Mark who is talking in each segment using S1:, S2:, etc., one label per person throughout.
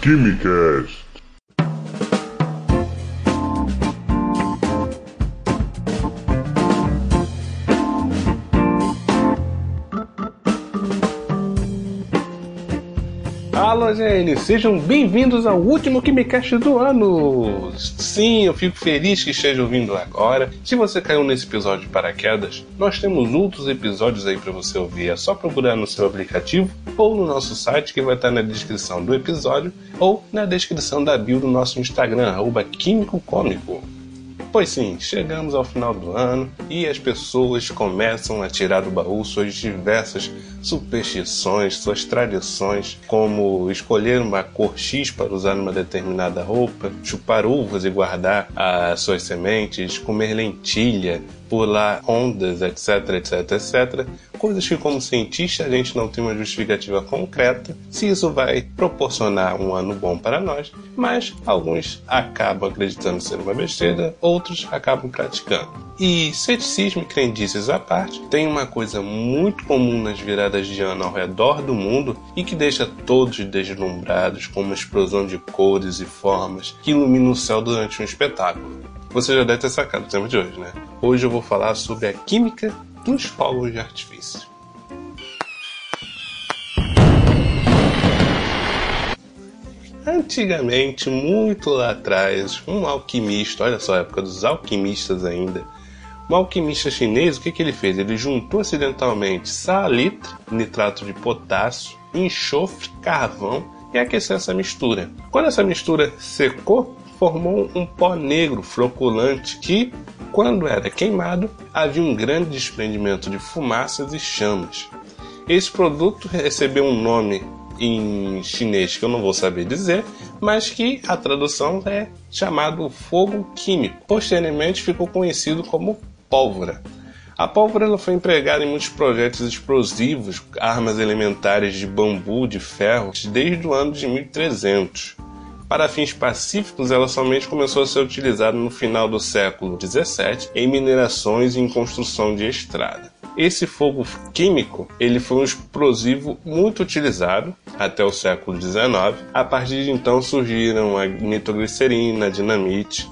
S1: Gimme
S2: cash. Gente! Sejam bem-vindos ao último KimiCast do ano! Sim, eu fico feliz que esteja ouvindo agora. Se você caiu nesse episódio de paraquedas, nós temos outros episódios aí para você ouvir. É só procurar no seu aplicativo ou no nosso site que vai estar na descrição do episódio ou na descrição da bio do nosso Instagram, arroba Químico Cômico. Pois sim, chegamos ao final do ano e as pessoas começam a tirar do baú suas diversas superstições, suas tradições, como escolher uma cor X para usar numa determinada roupa, chupar uvas e guardar as suas sementes, comer lentilha, pular ondas, etc, etc, etc. Coisas que, como cientista, a gente não tem uma justificativa concreta se isso vai proporcionar um ano bom para nós, mas alguns acabam acreditando ser uma besteira, outros acabam praticando. E ceticismo e crendices à parte, tem uma coisa muito comum nas viradas de ano ao redor do mundo e que deixa todos deslumbrados com uma explosão de cores e formas que ilumina o céu durante um espetáculo. Você já deve ter sacado o tema de hoje, né? Hoje eu vou falar sobre a química dos fogos de artifício. Antigamente, muito lá atrás, um alquimista, olha só a época dos alquimistas ainda, um alquimista chinês, o que, que ele fez? Ele juntou acidentalmente salitre, nitrato de potássio, enxofre, carvão e aqueceu essa mistura. Quando essa mistura secou, formou um pó negro floculante que, quando era queimado, havia um grande desprendimento de fumaças e chamas. Esse produto recebeu um nome em chinês que eu não vou saber dizer, mas que a tradução é chamado fogo químico. Posteriormente ficou conhecido como pólvora. A pólvora foi empregada em muitos projetos explosivos, armas elementares de bambu, de ferro, desde o ano de 1300. Para fins pacíficos, ela somente começou a ser utilizada no final do século XVII em minerações e em construção de estrada. Esse fogo químico ele foi um explosivo muito utilizado até o século XIX. A partir de então surgiram a nitroglicerina, a dinamite,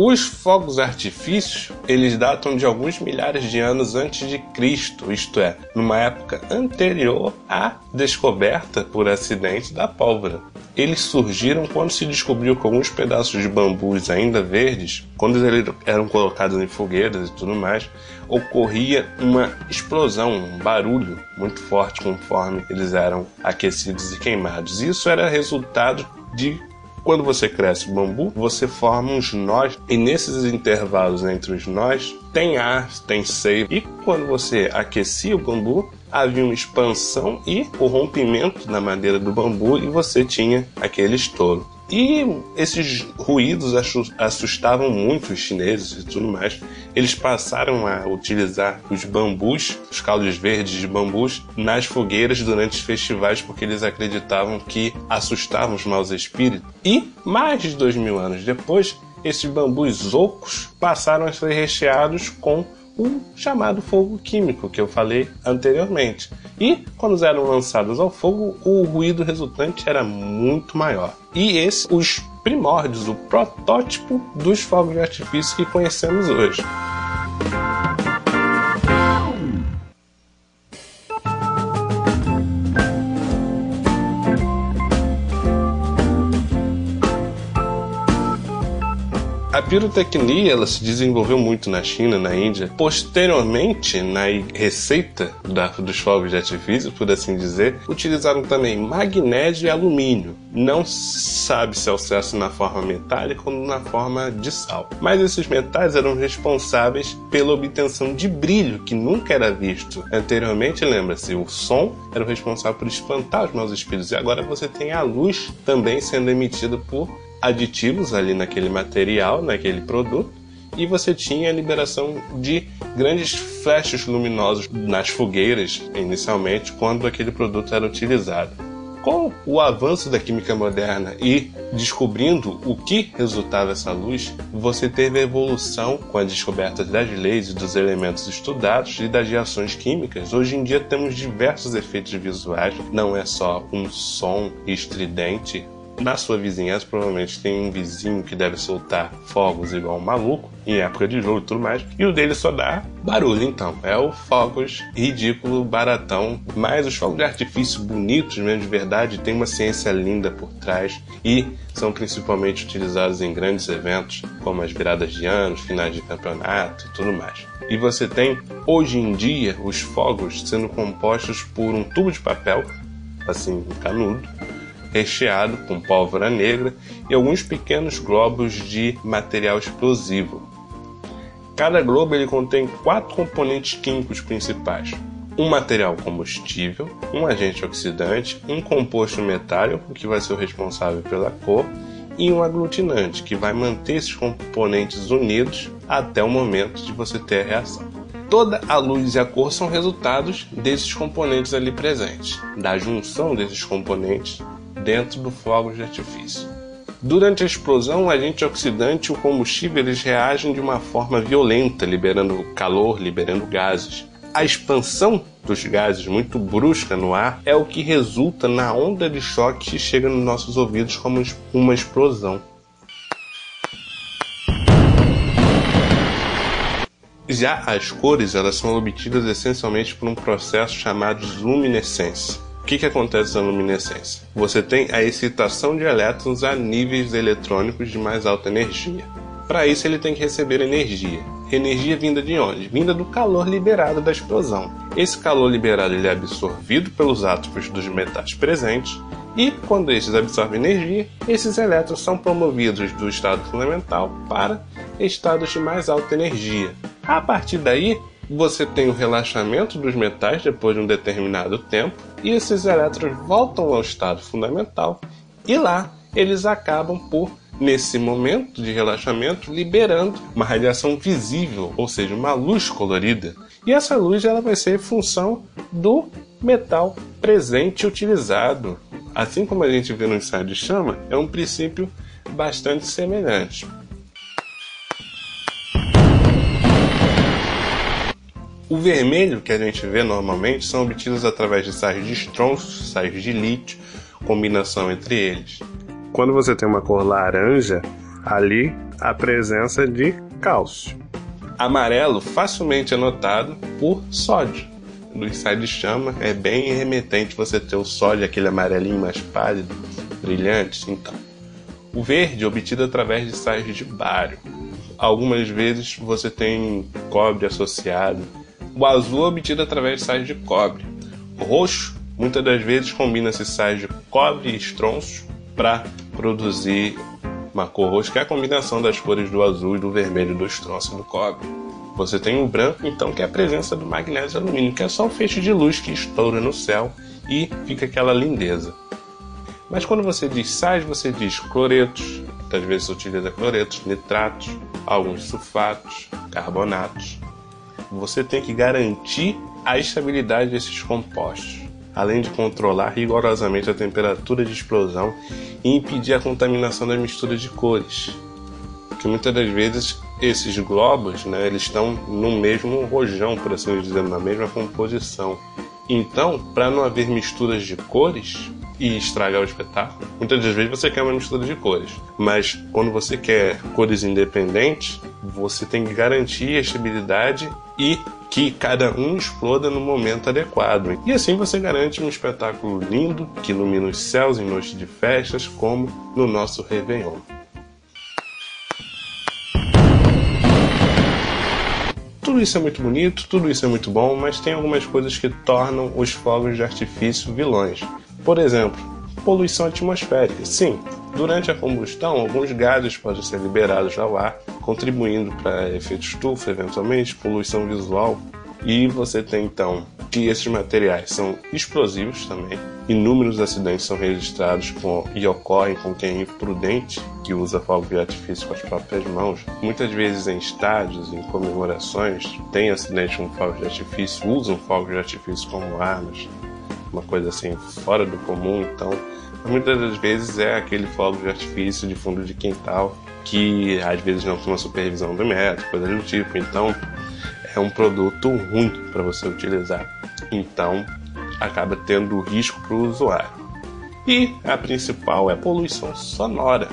S2: Os fogos artifícios, eles datam de alguns milhares de anos antes de Cristo, isto é, numa época anterior à descoberta por acidente da pólvora. Eles surgiram quando se descobriu que alguns pedaços de bambus ainda verdes, quando eles eram colocados em fogueiras e tudo mais, ocorria uma explosão, um barulho muito forte conforme eles eram aquecidos e queimados. Isso era resultado de quando você cresce o bambu, você forma uns nós, e nesses intervalos entre os nós, tem ar, tem seiva. E quando você aquecia o bambu, havia uma expansão e o rompimento na madeira do bambu, e você tinha aquele estouro. E esses ruídos assustavam muito os chineses e tudo mais. Eles passaram a utilizar os bambus, os caldos verdes de bambus, nas fogueiras durante os festivais porque eles acreditavam que assustavam os maus espíritos. E mais de dois mil anos depois, esses bambus ocos passaram a ser recheados com o chamado fogo químico que eu falei anteriormente. E quando eram lançados ao fogo, o ruído resultante era muito maior. E esse, os primórdios, o protótipo dos fogos de artifício que conhecemos hoje. A pirotecnia ela se desenvolveu muito na China, na Índia. Posteriormente, na receita da, dos fogos de artifício, por assim dizer, utilizaram também magnésio e alumínio. Não sabe se é o certo na forma metálica ou na forma de sal. Mas esses metais eram responsáveis pela obtenção de brilho que nunca era visto. Anteriormente, lembra-se, o som era o responsável por espantar os maus espíritos. E agora você tem a luz também sendo emitida por aditivos ali naquele material, naquele produto, e você tinha a liberação de grandes flashes luminosos nas fogueiras, inicialmente, quando aquele produto era utilizado. Com o avanço da química moderna e descobrindo o que resultava essa luz, você teve a evolução com a descoberta das leis e dos elementos estudados e das reações químicas. Hoje em dia temos diversos efeitos visuais, não é só um som estridente na sua vizinhança, provavelmente tem um vizinho que deve soltar fogos igual um maluco, em época de jogo e tudo mais, e o dele só dá barulho, então. É o fogos ridículo, baratão, mas os fogos de artifício bonitos mesmo de verdade tem uma ciência linda por trás e são principalmente utilizados em grandes eventos, como as viradas de anos, finais de campeonato e tudo mais. E você tem, hoje em dia, os fogos sendo compostos por um tubo de papel, assim, canudo, recheado com pólvora negra e alguns pequenos globos de material explosivo. Cada globo ele contém quatro componentes químicos principais: um material combustível, um agente oxidante, um composto metálico que vai ser o responsável pela cor e um aglutinante que vai manter esses componentes unidos até o momento de você ter a reação. Toda a luz e a cor são resultados desses componentes ali presentes, da junção desses componentes dentro do fogo de artifício. Durante a explosão, o agente oxidante e o combustível eles reagem de uma forma violenta, liberando calor, liberando gases. A expansão dos gases muito brusca no ar é o que resulta na onda de choque que chega nos nossos ouvidos como uma explosão. Já as cores elas são obtidas essencialmente por um processo chamado luminescência que, que acontece na luminescência? Você tem a excitação de elétrons a níveis eletrônicos de mais alta energia. Para isso, ele tem que receber energia. Energia vinda de onde? Vinda do calor liberado da explosão. Esse calor liberado ele é absorvido pelos átomos dos metais presentes e, quando esses absorvem energia, esses elétrons são promovidos do estado fundamental para estados de mais alta energia. A partir daí, você tem o relaxamento dos metais depois de um determinado tempo e esses elétrons voltam ao estado fundamental e lá eles acabam por nesse momento de relaxamento liberando uma radiação visível, ou seja, uma luz colorida. E essa luz ela vai ser função do metal presente utilizado. Assim como a gente vê no ensaio de chama, é um princípio bastante semelhante. O vermelho que a gente vê normalmente são obtidos através de sais de estronço, sais de lítio, combinação entre eles. Quando você tem uma cor laranja, ali a presença de cálcio. Amarelo facilmente é notado por sódio. No ensaio de chama é bem remetente você ter o sódio, aquele amarelinho mais pálido, brilhante. Então, o verde é obtido através de sais de bário. Algumas vezes você tem cobre associado o azul é obtido através de sais de cobre. O roxo, muitas das vezes, combina-se sais de cobre e estronço para produzir uma cor roxa, que é a combinação das cores do azul e do vermelho do estronço e do cobre. Você tem o branco, então, que é a presença do magnésio e alumínio, que é só um feixe de luz que estoura no céu e fica aquela lindeza. Mas quando você diz sais, você diz cloretos, muitas vezes se utiliza cloretos, nitratos, alguns sulfatos, carbonatos você tem que garantir a estabilidade desses compostos, além de controlar rigorosamente a temperatura de explosão e impedir a contaminação das misturas de cores. Porque muitas das vezes esses globos, né, eles estão no mesmo rojão, por assim dizer, na mesma composição. Então, para não haver misturas de cores, e estragar o espetáculo. Muitas das vezes você quer uma mistura de cores, mas quando você quer cores independentes, você tem que garantir a estabilidade e que cada um exploda no momento adequado. E assim você garante um espetáculo lindo que ilumina os céus em noites de festas, como no nosso Réveillon. Tudo isso é muito bonito, tudo isso é muito bom, mas tem algumas coisas que tornam os fogos de artifício vilões. Por exemplo, poluição atmosférica. Sim, durante a combustão, alguns gases podem ser liberados ao ar, contribuindo para efeito estufa, eventualmente, poluição visual. E você tem então que esses materiais são explosivos também. Inúmeros acidentes são registrados com, e ocorrem com quem é imprudente que usa fogo de artifício com as próprias mãos. Muitas vezes em estádios, em comemorações, tem acidentes com fogo de artifício, usam fogo de artifício como armas uma coisa assim fora do comum, então muitas das vezes é aquele fogo de artifício de fundo de quintal que às vezes não tem uma supervisão do médico, coisa do tipo. Então é um produto ruim para você utilizar. Então acaba tendo risco para o usuário. E a principal é a poluição sonora.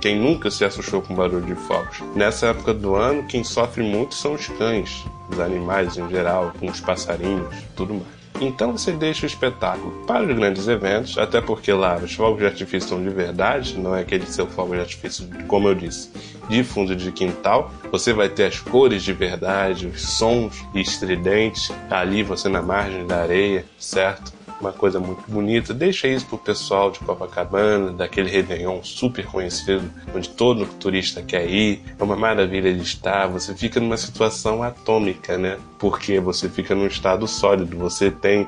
S2: Quem nunca se assustou com barulho de fogos? Nessa época do ano, quem sofre muito são os cães, os animais em geral, com os passarinhos, tudo mais. Então você deixa o espetáculo para os grandes eventos, até porque lá os fogos de artifício são de verdade, não é aquele seu fogo de artifício, como eu disse, de fundo de quintal. Você vai ter as cores de verdade, os sons estridentes, ali você na margem da areia, certo? Uma coisa muito bonita. Deixa isso pro pessoal de Copacabana, daquele Réveillon super conhecido, onde todo turista quer ir. É uma maravilha de estar. Você fica numa situação atômica, né? Porque você fica num estado sólido, você tem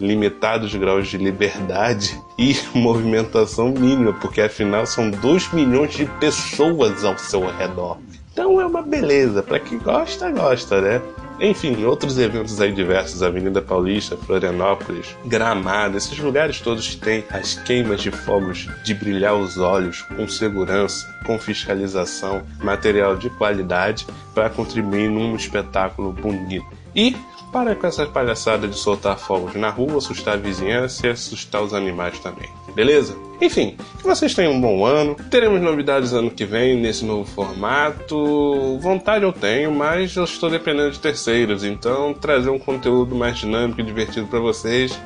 S2: limitados graus de liberdade e movimentação mínima, porque afinal são 2 milhões de pessoas ao seu redor. Então é uma beleza, para quem gosta, gosta, né? Enfim, outros eventos aí diversos, Avenida Paulista, Florianópolis, Gramado, esses lugares todos que tem as queimas de fogos de brilhar os olhos com segurança, com fiscalização, material de qualidade para contribuir num espetáculo bonito. E para com essa palhaçada de soltar fogos na rua, assustar a vizinhança e assustar os animais também. Beleza? Enfim, que vocês tenham um bom ano. Teremos novidades ano que vem nesse novo formato. Vontade eu tenho, mas eu estou dependendo de terceiros, então trazer um conteúdo mais dinâmico e divertido para vocês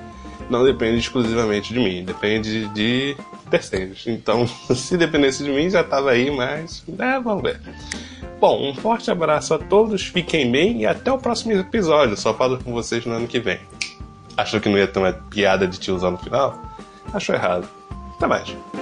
S2: não depende exclusivamente de mim, depende de terceiros. Então, se dependesse de mim, já estava aí, mas é, vamos ver. Bom, um forte abraço a todos, fiquem bem e até o próximo episódio. Só falo com vocês no ano que vem. Achou que não ia ter uma piada de tiozão no final? Achou errado. Até mais.